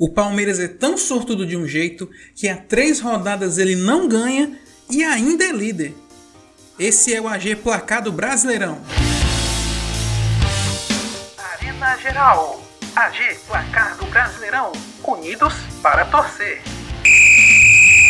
O Palmeiras é tão sortudo de um jeito que há três rodadas ele não ganha e ainda é líder. Esse é o AG Placar do Brasileirão. Arena Geral. AG Placar do Brasileirão. Unidos para torcer.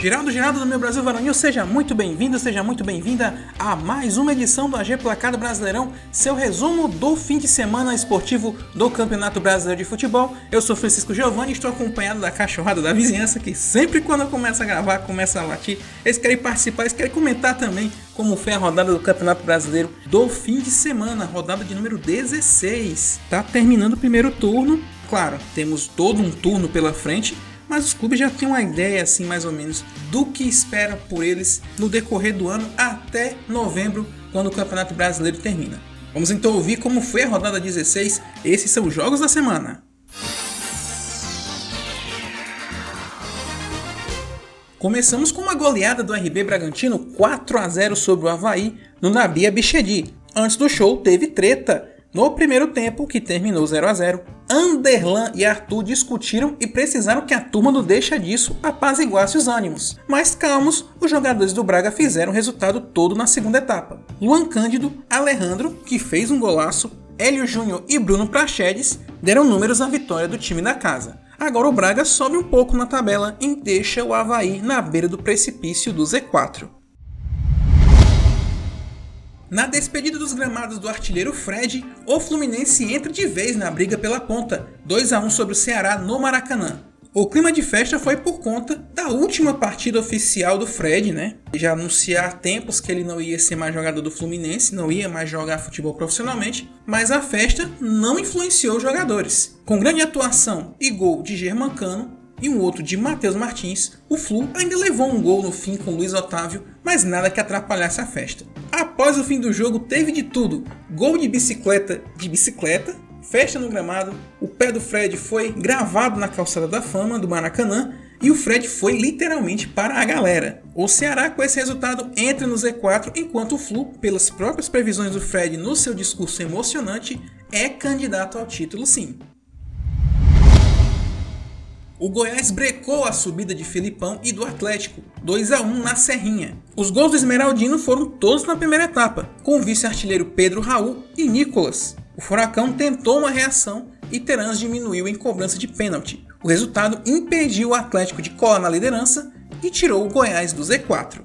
Geraldo Geraldo do meu Brasil Varonil, seja muito bem-vindo, seja muito bem-vinda a mais uma edição do AG Placado Brasileirão, seu resumo do fim de semana esportivo do Campeonato Brasileiro de Futebol. Eu sou Francisco Giovanni, estou acompanhado da cachorrada da vizinhança, que sempre quando eu começo a gravar, começa a latir. Eles querem participar, eles querem comentar também como foi a rodada do Campeonato Brasileiro do fim de semana, rodada de número 16. Tá terminando o primeiro turno, claro, temos todo um turno pela frente, mas os clubes já têm uma ideia assim mais ou menos do que espera por eles no decorrer do ano até novembro, quando o Campeonato Brasileiro termina. Vamos então ouvir como foi a rodada 16. Esses são os jogos da semana. Começamos com uma goleada do RB Bragantino 4 a 0 sobre o Havaí no Nabia Bichedi. Antes do show teve treta no primeiro tempo, que terminou 0 a 0, Anderlan e Arthur discutiram e precisaram que a turma do deixa disso apaziguasse os ânimos. Mas calmos, os jogadores do Braga fizeram o resultado todo na segunda etapa. Luan Cândido, Alejandro, que fez um golaço, Hélio Júnior e Bruno Prachedes deram números à vitória do time da casa. Agora o Braga sobe um pouco na tabela e deixa o Havaí na beira do precipício do Z4. Na despedida dos gramados do artilheiro Fred, o Fluminense entra de vez na briga pela ponta, 2 a 1 sobre o Ceará no Maracanã. O clima de festa foi por conta da última partida oficial do Fred, né? Já anunciar há tempos que ele não ia ser mais jogador do Fluminense, não ia mais jogar futebol profissionalmente, mas a festa não influenciou os jogadores. Com grande atuação e gol de Germancano, e um outro de Matheus Martins, o Flu ainda levou um gol no fim com Luiz Otávio, mas nada que atrapalhasse a festa. Após o fim do jogo, teve de tudo: gol de bicicleta de bicicleta, festa no gramado, o pé do Fred foi gravado na calçada da fama do Maracanã e o Fred foi literalmente para a galera. O Ceará, com esse resultado, entra no Z4, enquanto o Flu, pelas próprias previsões do Fred no seu discurso emocionante, é candidato ao título sim. O Goiás brecou a subida de Filipão e do Atlético, 2 a 1 na Serrinha. Os gols do Esmeraldino foram todos na primeira etapa, com o vice-artilheiro Pedro Raul e Nicolas. O Furacão tentou uma reação e Terãs diminuiu em cobrança de pênalti. O resultado impediu o Atlético de colar na liderança e tirou o Goiás do Z4.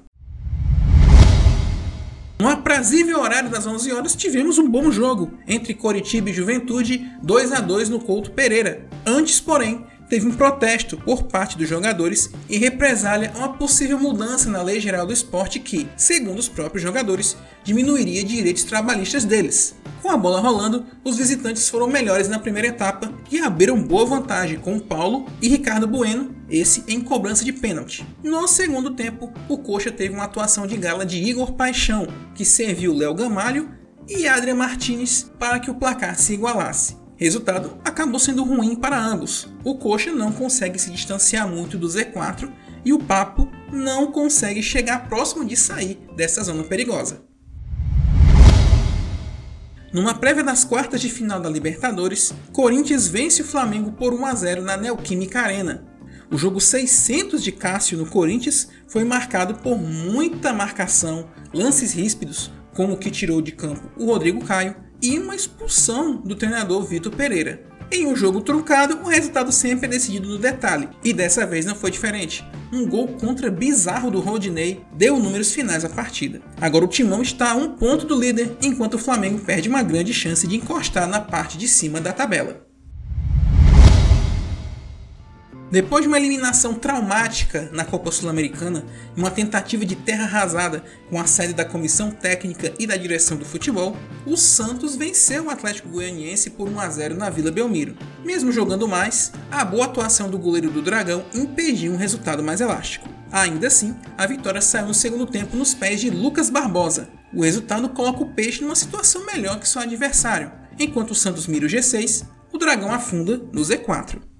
No aprazível horário das 11 horas, tivemos um bom jogo entre Coritiba e Juventude, 2 a 2 no Couto Pereira. Antes, porém, teve um protesto por parte dos jogadores em represália a uma possível mudança na Lei Geral do Esporte que, segundo os próprios jogadores, diminuiria direitos trabalhistas deles. Com a bola rolando, os visitantes foram melhores na primeira etapa e abriram boa vantagem com Paulo e Ricardo Bueno, esse em cobrança de pênalti. No segundo tempo, o Coxa teve uma atuação de gala de Igor Paixão, que serviu Léo Gamalho e Adrian Martinez para que o placar se igualasse. Resultado acabou sendo ruim para ambos. O Coxa não consegue se distanciar muito do Z4 e o Papo não consegue chegar próximo de sair dessa zona perigosa. Numa prévia das quartas de final da Libertadores, Corinthians vence o Flamengo por 1 a 0 na Neoquímica Arena. O jogo 600 de Cássio no Corinthians foi marcado por muita marcação, lances ríspidos, como o que tirou de campo o Rodrigo Caio e uma expulsão do treinador Vitor Pereira. Em um jogo truncado, o resultado sempre é decidido no detalhe, e dessa vez não foi diferente. Um gol contra bizarro do Rodinei deu números finais à partida. Agora o Timão está a um ponto do líder, enquanto o Flamengo perde uma grande chance de encostar na parte de cima da tabela. Depois de uma eliminação traumática na Copa Sul-Americana e uma tentativa de terra arrasada com a sede da comissão técnica e da direção do futebol, o Santos venceu o Atlético Goianiense por 1 a 0 na Vila Belmiro. Mesmo jogando mais, a boa atuação do goleiro do Dragão impediu um resultado mais elástico. Ainda assim, a vitória saiu no segundo tempo nos pés de Lucas Barbosa. O resultado coloca o Peixe numa situação melhor que seu adversário. Enquanto o Santos mira o G6, o Dragão afunda no Z4.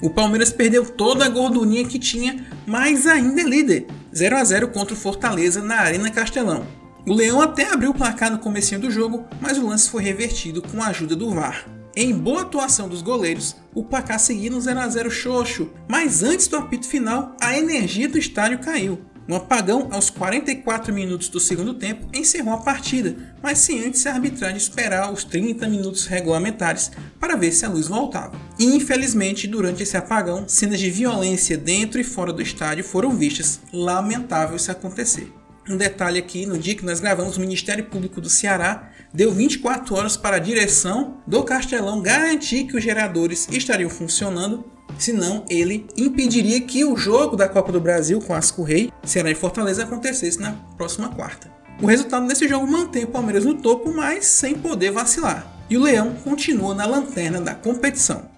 O Palmeiras perdeu toda a gordurinha que tinha, mas ainda é líder. 0 a 0 contra o Fortaleza na Arena Castelão. O Leão até abriu o placar no começo do jogo, mas o lance foi revertido com a ajuda do VAR. Em boa atuação dos goleiros, o placar seguia no 0 a 0 xoxo, mas antes do apito final, a energia do estádio caiu. Um apagão aos 44 minutos do segundo tempo encerrou a partida, mas sem antes a arbitragem esperar os 30 minutos regulamentares para ver se a luz voltava. E, infelizmente, durante esse apagão, cenas de violência dentro e fora do estádio foram vistas. Lamentável isso acontecer. Um detalhe aqui, no dia que nós gravamos, o Ministério Público do Ceará deu 24 horas para a direção do Castelão garantir que os geradores estariam funcionando senão ele impediria que o jogo da Copa do Brasil com Asco Rei, Ceará e Fortaleza acontecesse na próxima quarta. O resultado desse jogo mantém o Palmeiras no topo, mas sem poder vacilar. E o Leão continua na lanterna da competição.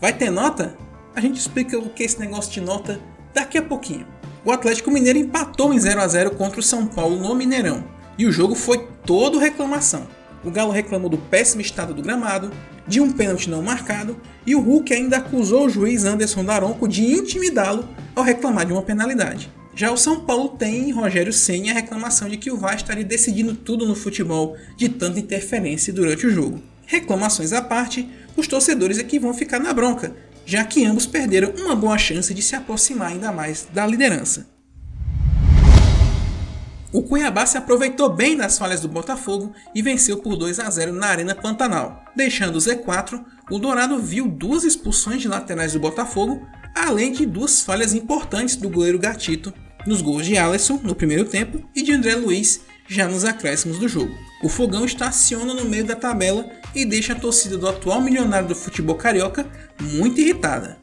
Vai ter nota? A gente explica o que é esse negócio de nota daqui a pouquinho. O Atlético Mineiro empatou em 0 a 0 contra o São Paulo no Mineirão, e o jogo foi todo reclamação. O Galo reclamou do péssimo estado do gramado, de um pênalti não marcado, e o Hulk ainda acusou o juiz Anderson Daronco de intimidá-lo ao reclamar de uma penalidade. Já o São Paulo tem em Rogério Senna a reclamação de que o VAR estaria decidindo tudo no futebol de tanta interferência durante o jogo. Reclamações à parte, os torcedores é que vão ficar na bronca, já que ambos perderam uma boa chance de se aproximar ainda mais da liderança. O Cuiabá se aproveitou bem das falhas do Botafogo e venceu por 2 a 0 na Arena Pantanal. Deixando o Z4, o Dourado viu duas expulsões de laterais do Botafogo, além de duas falhas importantes do goleiro Gatito nos gols de Alisson no primeiro tempo e de André Luiz já nos acréscimos do jogo. O Fogão estaciona no meio da tabela e deixa a torcida do atual milionário do futebol carioca muito irritada.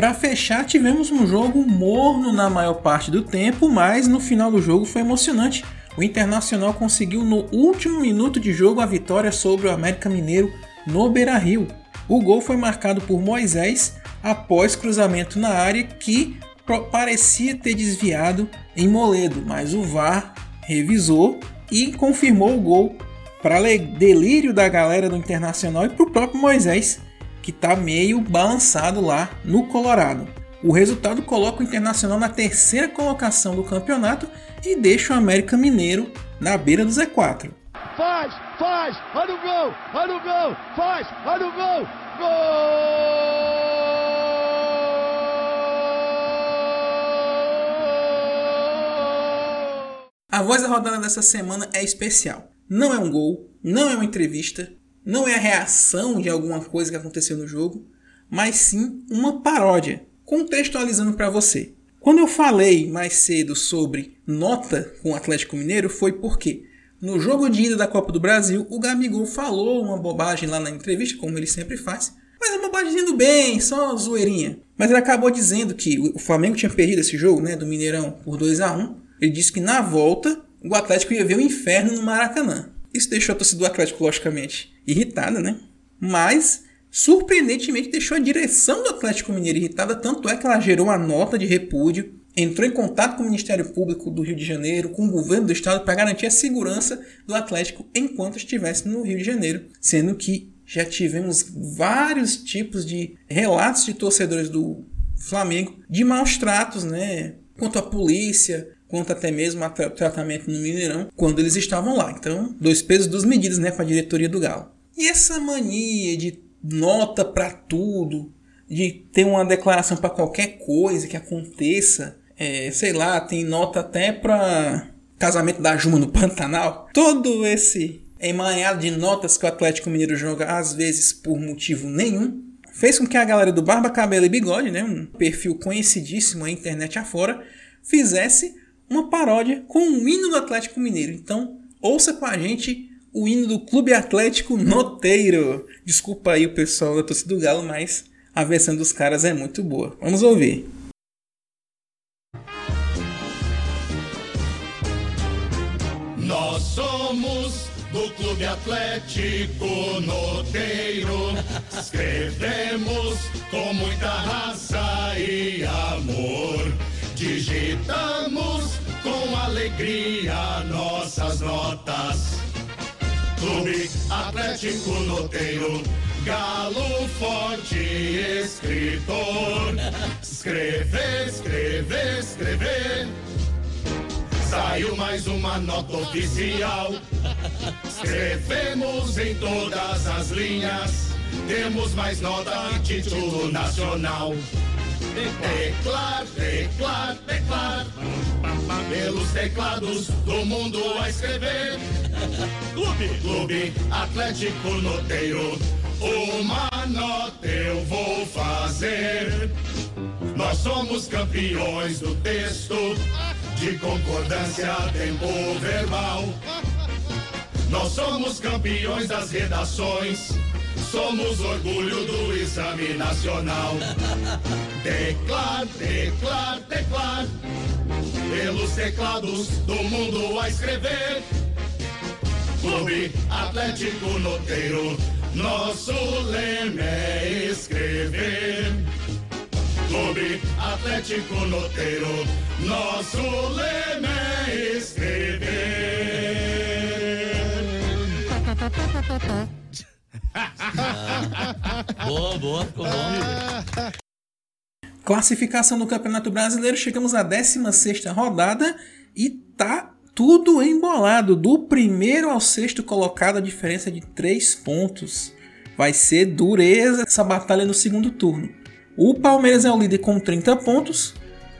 Para fechar, tivemos um jogo morno na maior parte do tempo, mas no final do jogo foi emocionante. O Internacional conseguiu no último minuto de jogo a vitória sobre o América Mineiro no Beira-Rio. O gol foi marcado por Moisés após cruzamento na área que parecia ter desviado em Moledo, mas o VAR revisou e confirmou o gol para delírio da galera do Internacional e para o próprio Moisés, que está meio balançado lá no Colorado. O resultado coloca o Internacional na terceira colocação do campeonato e deixa o América Mineiro na beira do Z4. Faz, faz, olha o gol, olha o gol, faz, olha o gol, gol! A voz da rodada dessa semana é especial. Não é um gol, não é uma entrevista, não é a reação de alguma coisa que aconteceu no jogo, mas sim uma paródia, contextualizando para você. Quando eu falei mais cedo sobre nota com o Atlético Mineiro foi porque no jogo de ida da Copa do Brasil o Gabigol falou uma bobagem lá na entrevista, como ele sempre faz, mas uma bobagem dizendo bem, só zoeirinha. Mas ele acabou dizendo que o Flamengo tinha perdido esse jogo, né, do Mineirão por 2 a 1. Ele disse que na volta o Atlético ia ver o inferno no Maracanã. Isso deixou a torcida do Atlético, logicamente, irritada, né? Mas, surpreendentemente, deixou a direção do Atlético Mineiro irritada, tanto é que ela gerou uma nota de repúdio, entrou em contato com o Ministério Público do Rio de Janeiro, com o governo do estado, para garantir a segurança do Atlético enquanto estivesse no Rio de Janeiro, sendo que já tivemos vários tipos de relatos de torcedores do Flamengo de maus tratos, né? Quanto à polícia, quanto até mesmo ao tratamento no Mineirão quando eles estavam lá. Então, dois pesos, duas medidas, né, para a diretoria do Galo. E essa mania de nota para tudo, de ter uma declaração para qualquer coisa que aconteça, é, sei lá, tem nota até para casamento da Juma no Pantanal. Todo esse emaranhado de notas que o Atlético Mineiro joga, às vezes por motivo nenhum, fez com que a galera do Barba, Cabelo e Bigode, né, um perfil conhecidíssimo na internet afora, fizesse uma paródia com o hino do Atlético Mineiro. Então, ouça com a gente o hino do Clube Atlético Noteiro. Desculpa aí o pessoal da torcida do Galo, mas a versão dos caras é muito boa. Vamos ouvir. Nós somos do Clube Atlético Noteiro. Escrevemos com muita raça e amor. Digitamos com alegria nossas notas. Clube Atlético Noteiro. Galo forte escritor. Escrever, escrever, escrever. Saiu mais uma nota oficial. Escrevemos em todas as linhas. Temos mais nota que título nacional. Teclar, teclar, teclar. Pelos teclados do mundo a escrever. Clube, Clube Atlético Noteiro. Uma nota eu vou fazer. Nós somos campeões do texto, de concordância, tempo verbal. Nós somos campeões das redações, somos orgulho do exame nacional. Teclar, teclar, teclar, pelos teclados do mundo a escrever. Clube Atlético Noteiro, nosso lema é escrever. Clube Atlético Noteiro, nosso lema é escrever. Boa, boa, ficou bom. Classificação do Campeonato Brasileiro, chegamos à 16ª rodada e tá tudo embolado. Do primeiro ao sexto colocado, a diferença é de 3 pontos. Vai ser dureza essa batalha no segundo turno. O Palmeiras é o líder com 30 pontos,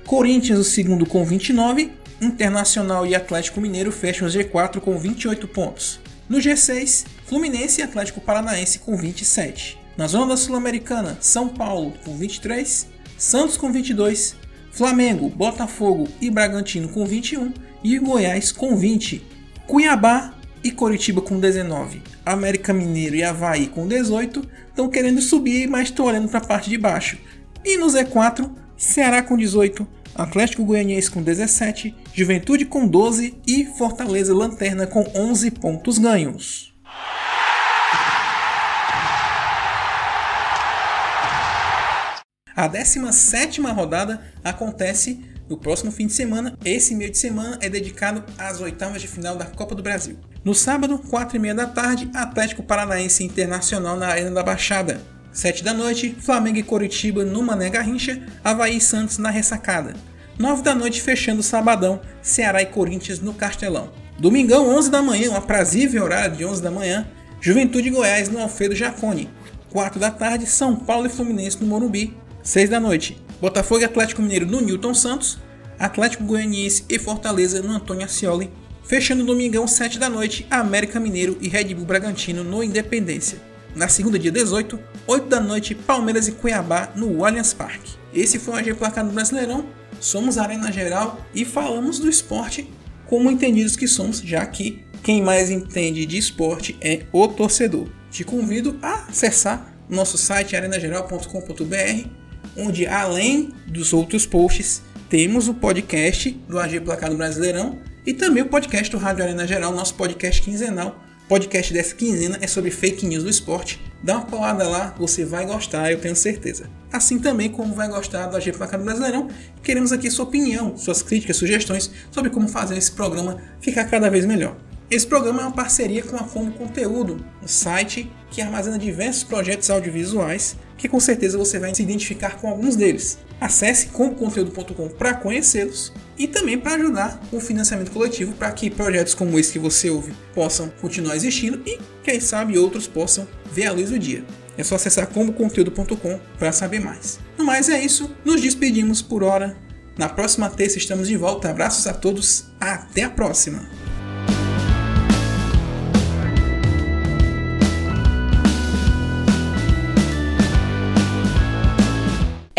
Corinthians o segundo com 29, Internacional e Atlético Mineiro fecham o G4 com 28 pontos. No G6, Fluminense e Atlético Paranaense com 27. Na zona da Sul-Americana, São Paulo com 23, Santos com 22, Flamengo, Botafogo e Bragantino com 21 e Goiás com 20. Cuiabá e Coritiba com 19. América Mineiro e Havaí com 18 estão querendo subir, mas estão olhando para a parte de baixo. E no Z4, Ceará com 18, Atlético Goianiense com 17, Juventude com 12 e Fortaleza Lanterna com 11 pontos ganhos. A 17 rodada acontece no próximo fim de semana. Esse meio de semana é dedicado às oitavas de final da Copa do Brasil. No sábado, 4 e meia da tarde, Atlético Paranaense Internacional na Arena da Baixada. 7 da noite, Flamengo e Coritiba no Mané Garrincha, Havaí e Santos na Ressacada. 9 da noite, fechando o sabadão, Ceará e Corinthians no Castelão. Domingão, 11 da manhã, um aprazível horário de 11 da manhã, Juventude Goiás no Alfredo Jacone. 4 da tarde, São Paulo e Fluminense no Morumbi. 6 da noite, Botafogo e Atlético Mineiro no Newton Santos, Atlético Goianiense e Fortaleza no Antônio Ascioli. Fechando domingão, 7 da noite, América Mineiro e Red Bull Bragantino no Independência. Na segunda, dia 18, 8 da noite, Palmeiras e Cuiabá no Allianz Parque. Esse foi o AG Placar do Brasileirão. Somos Arena Geral e falamos do esporte como entendidos que somos, já que quem mais entende de esporte é o torcedor. Te convido a acessar nosso site arenageral.com.br, onde além dos outros posts, temos o podcast do AG Placar do Brasileirão e também o podcast do Rádio Arena Geral, nosso podcast quinzenal. Podcast dessa quinzena é sobre fake news do esporte. Dá uma colada lá, você vai gostar, eu tenho certeza. Assim também como vai gostar do AG Placar do Brasileirão, queremos aqui sua opinião, suas críticas, sugestões sobre como fazer esse programa ficar cada vez melhor. Esse programa é uma parceria com a Como Conteúdo, um site que armazena diversos projetos audiovisuais que com certeza você vai se identificar com alguns deles. Acesse comoconteúdo.com para conhecê-los e também para ajudar o financiamento coletivo para que projetos como esse que você ouve possam continuar existindo e, quem sabe, outros possam ver a luz do dia. É só acessar comoconteúdo.com para saber mais. No mais é isso, nos despedimos por hora. Na próxima terça estamos de volta. Abraços a todos, até a próxima!